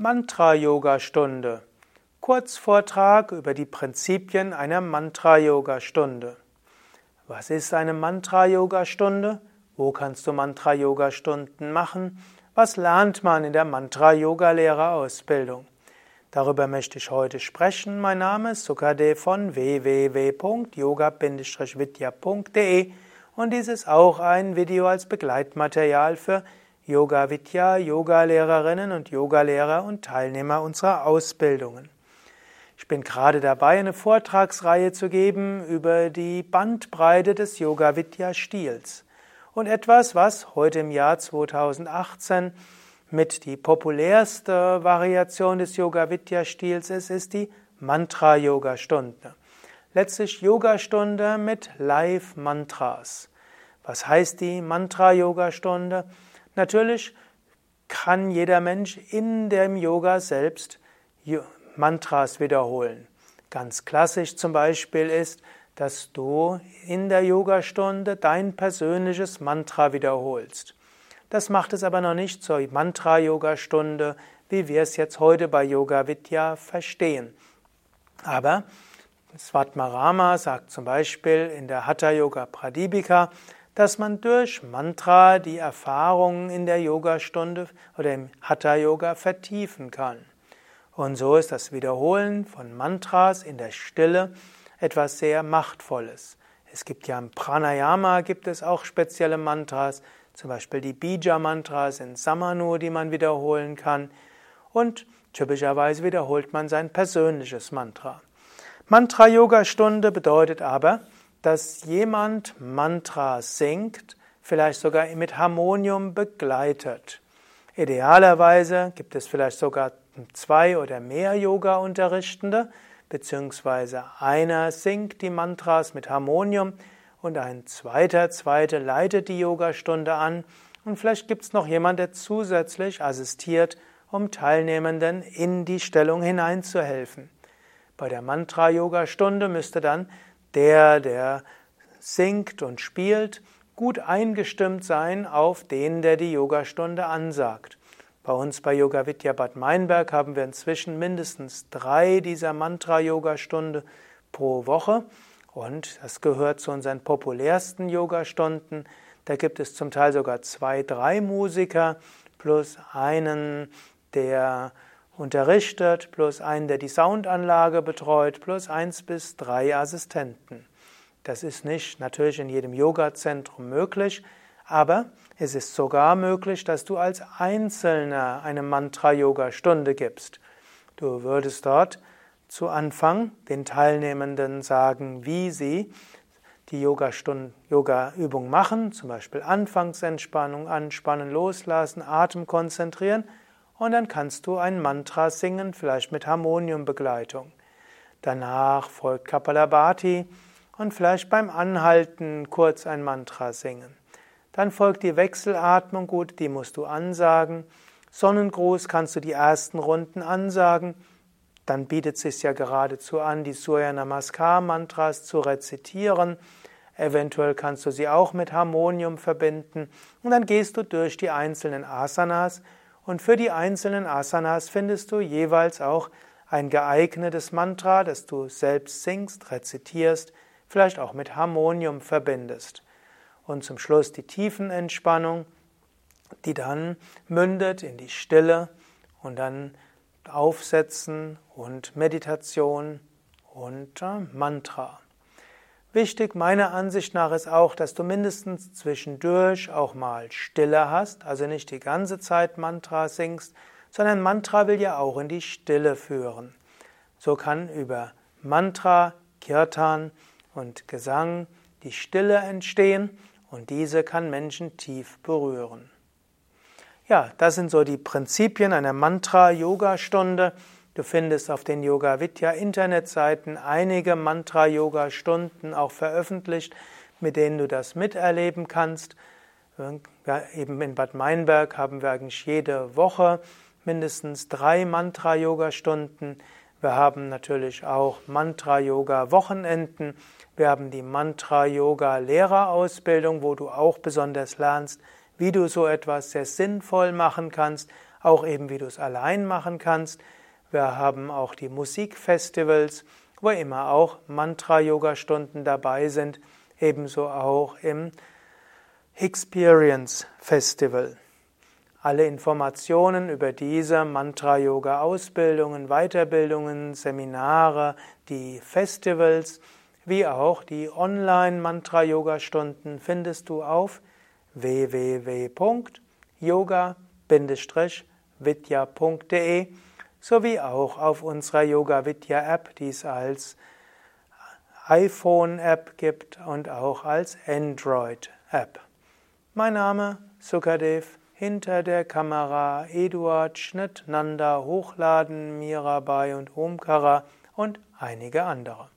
Mantra-Yoga-Stunde. Kurzvortrag über die Prinzipien einer Mantra-Yoga-Stunde. Was ist eine Mantra-Yoga-Stunde? Wo kannst du Mantra-Yoga-Stunden machen? Was lernt man in der Mantra-Yoga-Lehrerausbildung? Darüber möchte ich heute sprechen. Mein Name ist Sukadev von www.yoga-vidya.de und dies ist auch ein Video als Begleitmaterial für Yoga Vidya, Yogalehrerinnen und Yogalehrer und Teilnehmer unserer Ausbildungen. Ich bin gerade dabei, eine Vortragsreihe zu geben über die Bandbreite des Yoga Vidya Stils. Und etwas, was heute im Jahr 2018 mit die populärste Variation des Yoga Vidya Stils ist, ist die Mantra Yoga Stunde. Letztlich Yoga Stunde mit Live Mantras. Was heißt die Mantra Yoga Stunde? Natürlich kann jeder Mensch in dem Yoga selbst Mantras wiederholen. Ganz klassisch zum Beispiel ist, dass du in der Yogastunde dein persönliches Mantra wiederholst. Das macht es aber noch nicht zur Mantra-Yoga-Stunde, wie wir es jetzt heute bei Yoga Vidya verstehen. Aber Svatmarama sagt zum Beispiel in der Hatha Yoga Pradipika, dass man durch Mantra die Erfahrungen in der Yogastunde oder im Hatha Yoga vertiefen kann. Und so ist das Wiederholen von Mantras in der Stille etwas sehr Machtvolles. Es gibt ja im Pranayama gibt es auch spezielle Mantras, zum Beispiel die Bija-Mantras in Samanu, die man wiederholen kann. Und typischerweise wiederholt man sein persönliches Mantra. Mantra-Yoga-Stunde bedeutet aber, dass jemand Mantra singt, vielleicht sogar mit Harmonium begleitet. Idealerweise gibt es vielleicht sogar zwei oder mehr Yoga-Unterrichtende, beziehungsweise einer singt die Mantras mit Harmonium und ein zweiter, zweite leitet die Yogastunde an und vielleicht gibt es noch jemand, der zusätzlich assistiert, um Teilnehmenden in die Stellung hineinzuhelfen. Bei der Mantra-Yoga-Stunde müsste dann der, der singt und spielt, gut eingestimmt sein auf den, der die Yogastunde ansagt. Bei uns bei Yoga Vidya Bad Meinberg haben wir inzwischen mindestens drei dieser Mantra-Yogastunde pro Woche und das gehört zu unseren populärsten Yogastunden. Da gibt es zum Teil sogar zwei, drei Musiker plus einen, der unterrichtet, plus einen, der die Soundanlage betreut, plus eins bis drei Assistenten. Das ist nicht natürlich in jedem Yoga-Zentrum möglich, aber es ist sogar möglich, dass du als Einzelner eine Mantra-Yoga-Stunde gibst. Du würdest dort zu Anfang den Teilnehmenden sagen, wie sie die Yoga-Übung machen, zum Beispiel Anfangsentspannung, anspannen, loslassen, Atem konzentrieren und dann kannst du ein Mantra singen, vielleicht mit Harmoniumbegleitung. Danach folgt Kapalabhati und vielleicht beim Anhalten kurz ein Mantra singen. Dann folgt die Wechselatmung, gut, die musst du ansagen. Sonnengruß kannst du die ersten Runden ansagen. Dann bietet es sich ja geradezu an, die Surya Namaskar Mantras zu rezitieren. Eventuell kannst du sie auch mit Harmonium verbinden. Und dann gehst du durch die einzelnen Asanas und für die einzelnen Asanas findest du jeweils auch ein geeignetes Mantra, das du selbst singst, rezitierst, vielleicht auch mit Harmonium verbindest. Und zum Schluss die Tiefenentspannung, die dann mündet in die Stille und dann Aufsetzen und Meditation und äh, Mantra. Wichtig meiner Ansicht nach ist auch, dass du mindestens zwischendurch auch mal Stille hast, also nicht die ganze Zeit Mantra singst, sondern Mantra will ja auch in die Stille führen. So kann über Mantra, Kirtan und Gesang die Stille entstehen und diese kann Menschen tief berühren. Ja, das sind so die Prinzipien einer Mantra-Yoga-Stunde. Du findest auf den Yoga Vidya Internetseiten einige Mantra-Yoga-Stunden auch veröffentlicht, mit denen du das miterleben kannst. Ja, eben in Bad Meinberg haben wir eigentlich jede Woche mindestens drei Mantra-Yoga-Stunden. Wir haben natürlich auch Mantra-Yoga-Wochenenden. Wir haben die Mantra-Yoga-Lehrerausbildung, wo du auch besonders lernst, wie du so etwas sehr sinnvoll machen kannst, auch eben wie du es allein machen kannst. Wir haben auch die Musikfestivals, wo immer auch Mantra-Yoga-Stunden dabei sind, ebenso auch im Experience Festival. Alle Informationen über diese Mantra-Yoga-Ausbildungen, Weiterbildungen, Seminare, die Festivals, wie auch die Online-Mantra-Yoga-Stunden findest du auf www.yoga-vidya.de sowie auch auf unserer Yoga Vidya App, die es als iPhone App gibt und auch als Android App. Mein Name Sukadev, hinter der Kamera Eduard Schnitt, Nanda Hochladen, Mirabai und Omkara und einige andere.